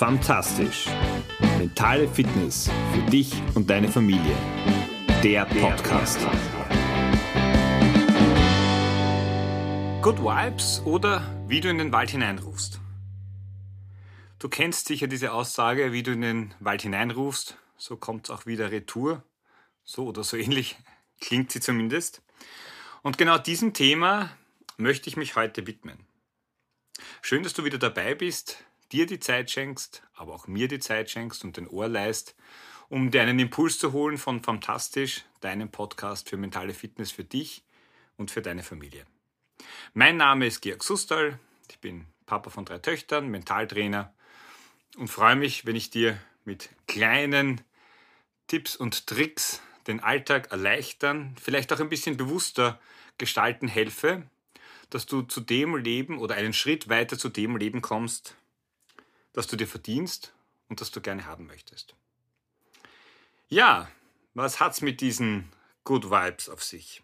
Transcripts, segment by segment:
Fantastisch. Mentale Fitness für dich und deine Familie. Der Podcast. Good Vibes oder wie du in den Wald hineinrufst. Du kennst sicher diese Aussage, wie du in den Wald hineinrufst, so kommt es auch wieder retour. So oder so ähnlich klingt sie zumindest. Und genau diesem Thema möchte ich mich heute widmen. Schön, dass du wieder dabei bist dir die Zeit schenkst, aber auch mir die Zeit schenkst und den Ohr leist, um dir einen Impuls zu holen von Fantastisch, deinem Podcast für mentale Fitness für dich und für deine Familie. Mein Name ist Georg Sustal, ich bin Papa von drei Töchtern, Mentaltrainer und freue mich, wenn ich dir mit kleinen Tipps und Tricks den Alltag erleichtern, vielleicht auch ein bisschen bewusster gestalten helfe, dass du zu dem Leben oder einen Schritt weiter zu dem Leben kommst, das du dir verdienst und das du gerne haben möchtest. Ja, was hat's mit diesen Good Vibes auf sich?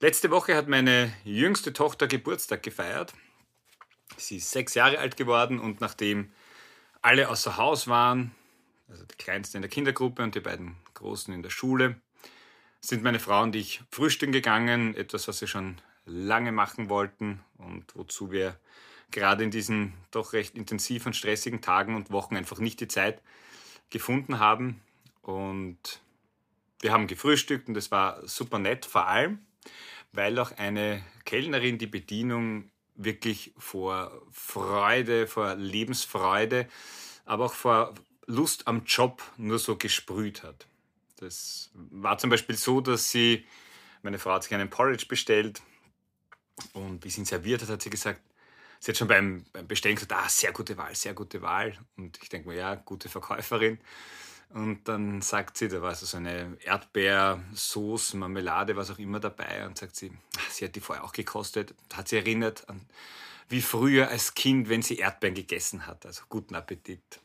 Letzte Woche hat meine jüngste Tochter Geburtstag gefeiert. Sie ist sechs Jahre alt geworden und nachdem alle außer Haus waren, also die Kleinsten in der Kindergruppe und die beiden Großen in der Schule, sind meine Frau und ich frühstücken gegangen, etwas, was wir schon lange machen wollten und wozu wir gerade in diesen doch recht intensiven, stressigen Tagen und Wochen einfach nicht die Zeit gefunden haben. Und wir haben gefrühstückt und es war super nett, vor allem, weil auch eine Kellnerin die Bedienung wirklich vor Freude, vor Lebensfreude, aber auch vor Lust am Job nur so gesprüht hat. Das war zum Beispiel so, dass sie, meine Frau hat sich einen Porridge bestellt und wie sie ihn serviert hat, hat sie gesagt, sie hat schon beim, beim Bestellen gesagt, ah, sehr gute Wahl, sehr gute Wahl. Und ich denke mir, ja, gute Verkäuferin. Und dann sagt sie, da war so eine Erdbeersauce, Marmelade, was auch immer dabei. Und sagt sie, ah, sie hat die vorher auch gekostet. Hat sie erinnert an wie früher als Kind, wenn sie Erdbeeren gegessen hat. Also guten Appetit.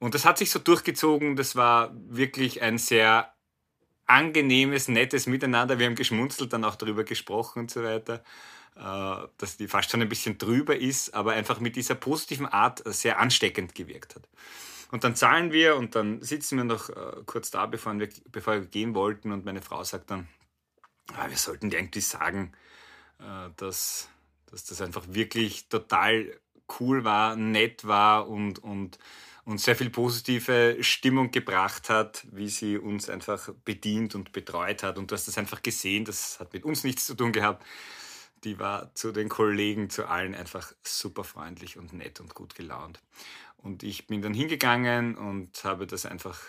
Und das hat sich so durchgezogen. Das war wirklich ein sehr angenehmes, nettes Miteinander. Wir haben geschmunzelt, dann auch darüber gesprochen und so weiter. Äh, dass die fast schon ein bisschen drüber ist, aber einfach mit dieser positiven Art sehr ansteckend gewirkt hat. Und dann zahlen wir und dann sitzen wir noch äh, kurz da, bevor wir, bevor wir gehen wollten und meine Frau sagt dann, ah, wir sollten dir eigentlich sagen, äh, dass, dass das einfach wirklich total cool war, nett war und, und, und sehr viel positive Stimmung gebracht hat, wie sie uns einfach bedient und betreut hat. Und du hast das einfach gesehen, das hat mit uns nichts zu tun gehabt, die war zu den Kollegen, zu allen einfach super freundlich und nett und gut gelaunt. Und ich bin dann hingegangen und habe das einfach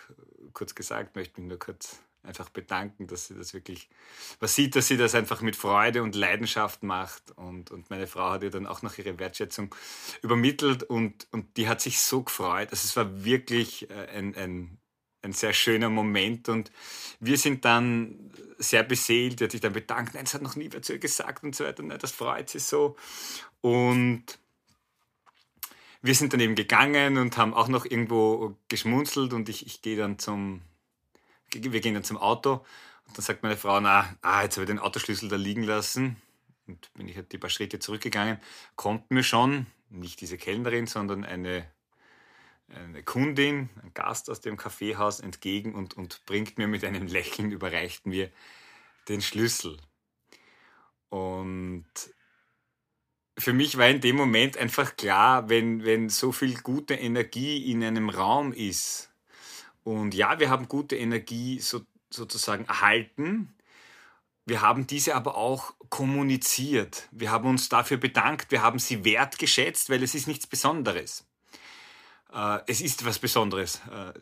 kurz gesagt, möchte mich nur kurz einfach bedanken, dass sie das wirklich, man sieht, dass sie das einfach mit Freude und Leidenschaft macht und, und meine Frau hat ihr dann auch noch ihre Wertschätzung übermittelt und, und die hat sich so gefreut. Also es war wirklich äh, ein, ein ein sehr schöner Moment. Und wir sind dann sehr beseelt, die hat sich dann bedankt, nein, es hat noch nie wer zu ihr gesagt und so weiter, nein, das freut sie so. Und wir sind dann eben gegangen und haben auch noch irgendwo geschmunzelt. Und ich, ich gehe dann zum, wir gehen dann zum Auto. Und dann sagt meine Frau, na, ah, jetzt habe ich den Autoschlüssel da liegen lassen. Und bin ich halt die paar Schritte zurückgegangen, kommt mir schon, nicht diese Kellnerin, sondern eine eine Kundin, ein Gast aus dem Kaffeehaus entgegen und, und bringt mir mit einem Lächeln, überreicht mir den Schlüssel. Und für mich war in dem Moment einfach klar, wenn, wenn so viel gute Energie in einem Raum ist, und ja, wir haben gute Energie so, sozusagen erhalten, wir haben diese aber auch kommuniziert. Wir haben uns dafür bedankt, wir haben sie wertgeschätzt, weil es ist nichts Besonderes es ist was Besonderes, äh,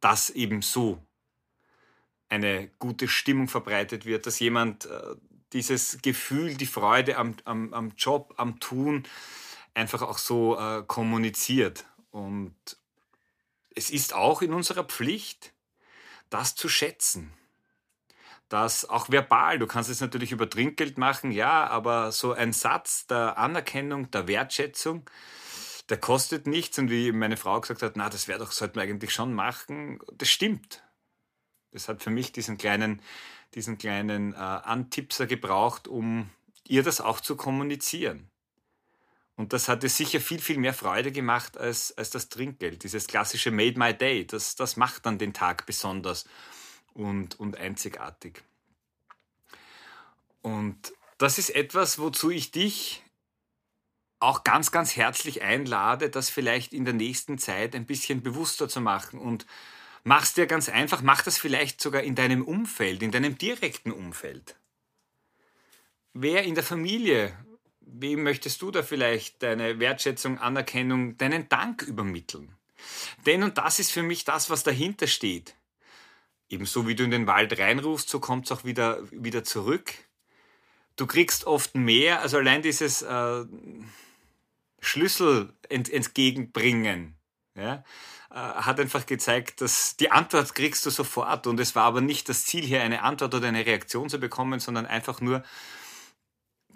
dass eben so eine gute Stimmung verbreitet wird, dass jemand äh, dieses Gefühl, die Freude am, am, am Job, am Tun einfach auch so äh, kommuniziert. Und es ist auch in unserer Pflicht, das zu schätzen. Das auch verbal, du kannst es natürlich über Trinkgeld machen, ja, aber so ein Satz der Anerkennung, der Wertschätzung, der kostet nichts und wie meine Frau gesagt hat, na, das wäre doch, sollten wir eigentlich schon machen, das stimmt. Das hat für mich diesen kleinen, diesen kleinen äh, Antipser gebraucht, um ihr das auch zu kommunizieren. Und das hat dir sicher viel, viel mehr Freude gemacht als, als das Trinkgeld. Dieses klassische Made My Day, das, das macht dann den Tag besonders und, und einzigartig. Und das ist etwas, wozu ich dich auch ganz, ganz herzlich einlade, das vielleicht in der nächsten Zeit ein bisschen bewusster zu machen und mach's dir ganz einfach, mach das vielleicht sogar in deinem Umfeld, in deinem direkten Umfeld. Wer in der Familie, wem möchtest du da vielleicht deine Wertschätzung, Anerkennung, deinen Dank übermitteln? Denn und das ist für mich das, was dahinter steht. Ebenso wie du in den Wald reinrufst, so kommt es auch wieder, wieder zurück. Du kriegst oft mehr, also allein dieses äh, Schlüssel ent, entgegenbringen, ja, äh, hat einfach gezeigt, dass die Antwort kriegst du sofort und es war aber nicht das Ziel hier eine Antwort oder eine Reaktion zu bekommen, sondern einfach nur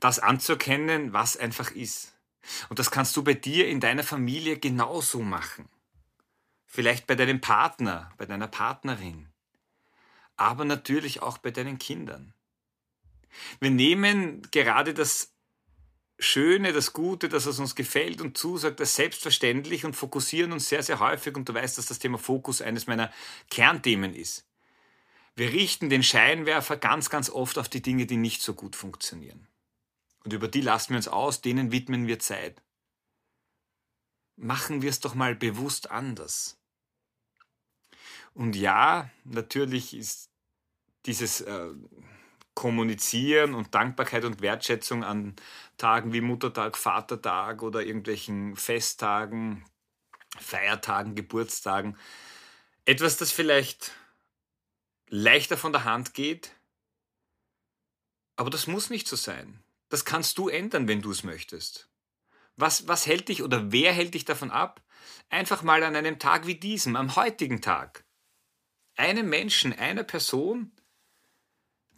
das anzuerkennen, was einfach ist. Und das kannst du bei dir in deiner Familie genauso machen. Vielleicht bei deinem Partner, bei deiner Partnerin, aber natürlich auch bei deinen Kindern. Wir nehmen gerade das Schöne, das Gute, das was uns gefällt und zusagt, als selbstverständlich und fokussieren uns sehr, sehr häufig. Und du weißt, dass das Thema Fokus eines meiner Kernthemen ist. Wir richten den Scheinwerfer ganz, ganz oft auf die Dinge, die nicht so gut funktionieren. Und über die lassen wir uns aus, denen widmen wir Zeit. Machen wir es doch mal bewusst anders. Und ja, natürlich ist dieses äh, Kommunizieren und Dankbarkeit und Wertschätzung an Tagen wie Muttertag, Vatertag oder irgendwelchen Festtagen, Feiertagen, Geburtstagen. Etwas, das vielleicht leichter von der Hand geht, aber das muss nicht so sein. Das kannst du ändern, wenn du es möchtest. Was, was hält dich oder wer hält dich davon ab, einfach mal an einem Tag wie diesem, am heutigen Tag, einem Menschen, einer Person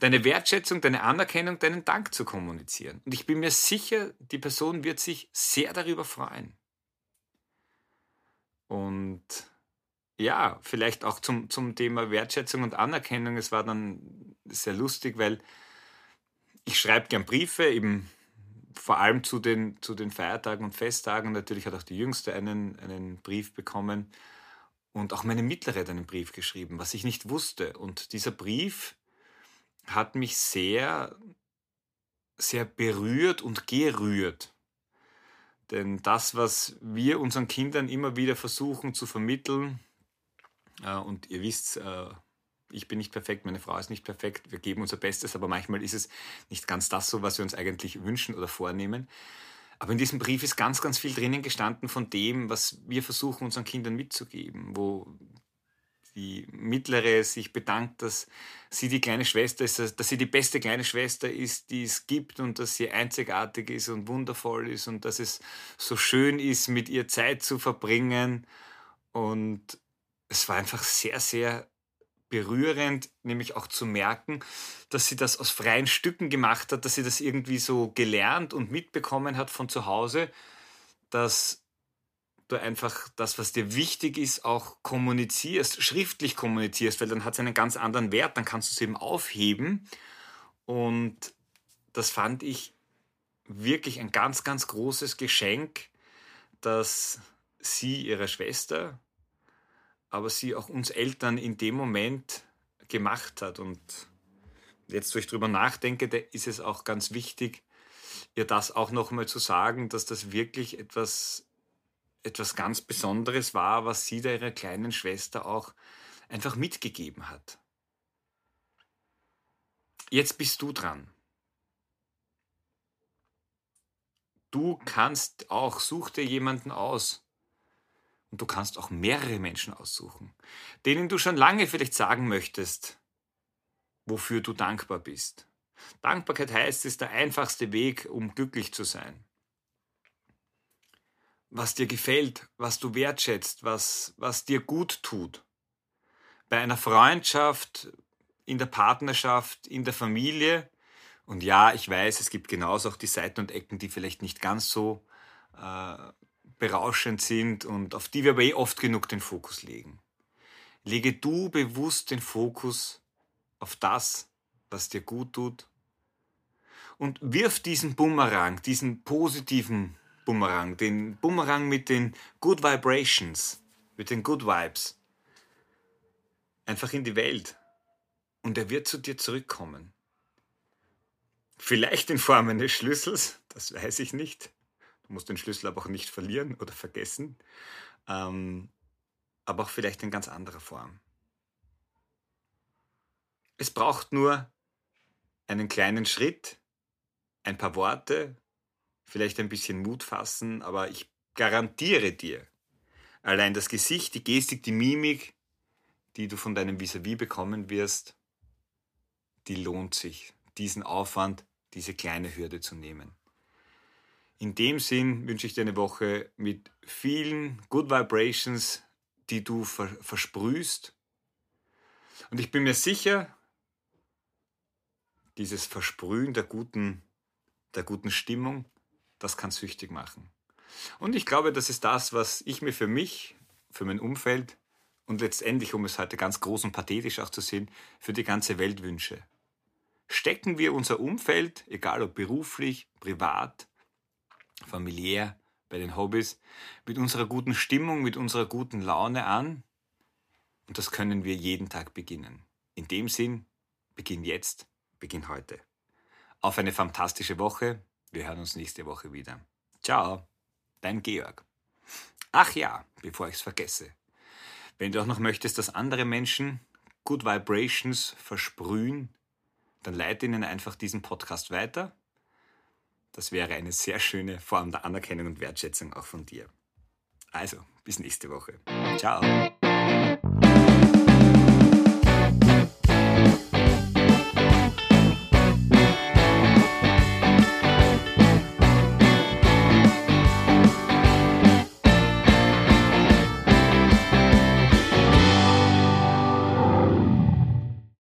deine Wertschätzung, deine Anerkennung, deinen Dank zu kommunizieren. Und ich bin mir sicher, die Person wird sich sehr darüber freuen. Und ja, vielleicht auch zum, zum Thema Wertschätzung und Anerkennung. Es war dann sehr lustig, weil ich schreibe gern Briefe, eben vor allem zu den, zu den Feiertagen und Festtagen. Natürlich hat auch die Jüngste einen, einen Brief bekommen. Und auch meine Mittlere hat einen Brief geschrieben, was ich nicht wusste. Und dieser Brief hat mich sehr, sehr berührt und gerührt. Denn das, was wir unseren Kindern immer wieder versuchen zu vermitteln, äh, und ihr wisst, äh, ich bin nicht perfekt, meine Frau ist nicht perfekt, wir geben unser Bestes, aber manchmal ist es nicht ganz das so, was wir uns eigentlich wünschen oder vornehmen. Aber in diesem Brief ist ganz, ganz viel drinnen gestanden von dem, was wir versuchen unseren Kindern mitzugeben, wo die mittlere sich bedankt, dass sie die kleine Schwester ist, dass sie die beste kleine Schwester ist, die es gibt und dass sie einzigartig ist und wundervoll ist und dass es so schön ist, mit ihr Zeit zu verbringen. Und es war einfach sehr, sehr berührend, nämlich auch zu merken, dass sie das aus freien Stücken gemacht hat, dass sie das irgendwie so gelernt und mitbekommen hat von zu Hause, dass du einfach das, was dir wichtig ist, auch kommunizierst, schriftlich kommunizierst, weil dann hat es einen ganz anderen Wert, dann kannst du es eben aufheben. Und das fand ich wirklich ein ganz, ganz großes Geschenk, dass sie ihrer Schwester, aber sie auch uns Eltern in dem Moment gemacht hat. Und jetzt, wo ich drüber nachdenke, ist es auch ganz wichtig, ihr das auch nochmal zu sagen, dass das wirklich etwas etwas ganz Besonderes war, was sie da ihrer kleinen Schwester auch einfach mitgegeben hat. Jetzt bist du dran. Du kannst auch, such dir jemanden aus. Und du kannst auch mehrere Menschen aussuchen, denen du schon lange vielleicht sagen möchtest, wofür du dankbar bist. Dankbarkeit heißt, es ist der einfachste Weg, um glücklich zu sein was dir gefällt, was du wertschätzt, was, was dir gut tut. Bei einer Freundschaft, in der Partnerschaft, in der Familie. Und ja, ich weiß, es gibt genauso auch die Seiten und Ecken, die vielleicht nicht ganz so äh, berauschend sind und auf die wir aber eh oft genug den Fokus legen. Lege du bewusst den Fokus auf das, was dir gut tut und wirf diesen Bumerang, diesen positiven Bumerang, den Bumerang mit den Good Vibrations, mit den Good Vibes. Einfach in die Welt. Und er wird zu dir zurückkommen. Vielleicht in Form eines Schlüssels, das weiß ich nicht. Du musst den Schlüssel aber auch nicht verlieren oder vergessen. Ähm, aber auch vielleicht in ganz anderer Form. Es braucht nur einen kleinen Schritt, ein paar Worte, vielleicht ein bisschen Mut fassen, aber ich garantiere dir, allein das Gesicht, die Gestik, die Mimik, die du von deinem Vis-à-vis -vis bekommen wirst, die lohnt sich, diesen Aufwand, diese kleine Hürde zu nehmen. In dem Sinn wünsche ich dir eine Woche mit vielen Good Vibrations, die du ver versprühst. Und ich bin mir sicher, dieses Versprühen der guten, der guten Stimmung, das kann süchtig machen. Und ich glaube, das ist das, was ich mir für mich, für mein Umfeld und letztendlich, um es heute ganz groß und pathetisch auch zu sehen, für die ganze Welt wünsche. Stecken wir unser Umfeld, egal ob beruflich, privat, familiär, bei den Hobbys, mit unserer guten Stimmung, mit unserer guten Laune an. Und das können wir jeden Tag beginnen. In dem Sinn, beginn jetzt, beginn heute. Auf eine fantastische Woche. Wir hören uns nächste Woche wieder. Ciao, dein Georg. Ach ja, bevor ich es vergesse. Wenn du auch noch möchtest, dass andere Menschen Good Vibrations versprühen, dann leite ihnen einfach diesen Podcast weiter das wäre eine sehr schöne Form der Anerkennung und Wertschätzung auch von dir. Also, bis nächste Woche. Ciao.